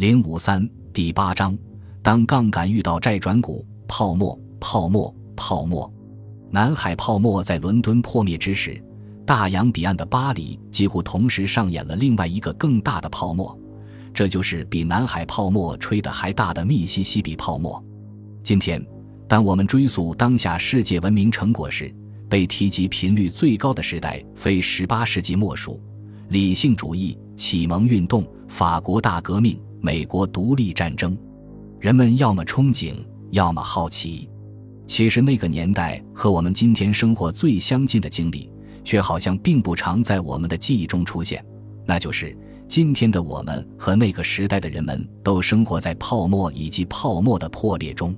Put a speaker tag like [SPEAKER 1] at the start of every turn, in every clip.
[SPEAKER 1] 零五三第八章：当杠杆遇到债转股，泡沫，泡沫，泡沫。南海泡沫在伦敦破灭之时，大洋彼岸的巴黎几乎同时上演了另外一个更大的泡沫，这就是比南海泡沫吹得还大的密西西比泡沫。今天，当我们追溯当下世界文明成果时，被提及频率最高的时代非十八世纪莫属。理性主义、启蒙运动、法国大革命。美国独立战争，人们要么憧憬，要么好奇。其实那个年代和我们今天生活最相近的经历，却好像并不常在我们的记忆中出现。那就是今天的我们和那个时代的人们都生活在泡沫以及泡沫的破裂中。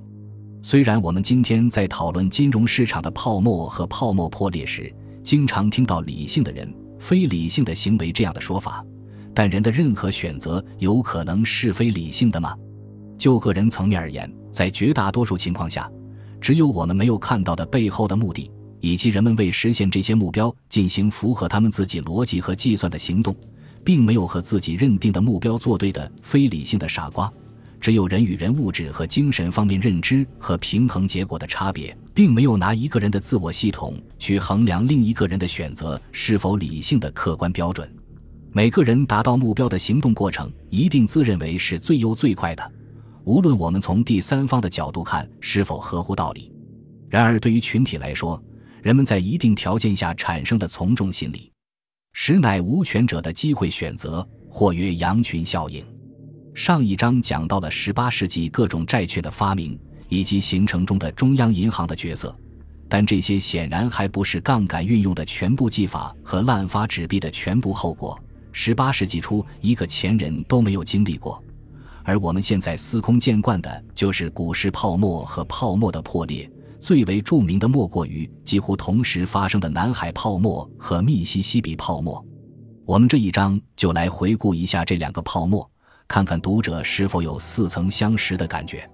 [SPEAKER 1] 虽然我们今天在讨论金融市场的泡沫和泡沫破裂时，经常听到“理性的人，非理性的行为”这样的说法。但人的任何选择有可能是非理性的吗？就个人层面而言，在绝大多数情况下，只有我们没有看到的背后的目的，以及人们为实现这些目标进行符合他们自己逻辑和计算的行动，并没有和自己认定的目标作对的非理性的傻瓜。只有人与人物质和精神方面认知和平衡结果的差别，并没有拿一个人的自我系统去衡量另一个人的选择是否理性的客观标准。每个人达到目标的行动过程，一定自认为是最优最快的，无论我们从第三方的角度看是否合乎道理。然而，对于群体来说，人们在一定条件下产生的从众心理，实乃无权者的机会选择，或曰羊群效应。上一章讲到了十八世纪各种债券的发明以及形成中的中央银行的角色，但这些显然还不是杠杆运用的全部技法和滥发纸币的全部后果。十八世纪初，一个前人都没有经历过，而我们现在司空见惯的就是股市泡沫和泡沫的破裂。最为著名的莫过于几乎同时发生的南海泡沫和密西西比泡沫。我们这一章就来回顾一下这两个泡沫，看看读者是否有似曾相识的感觉。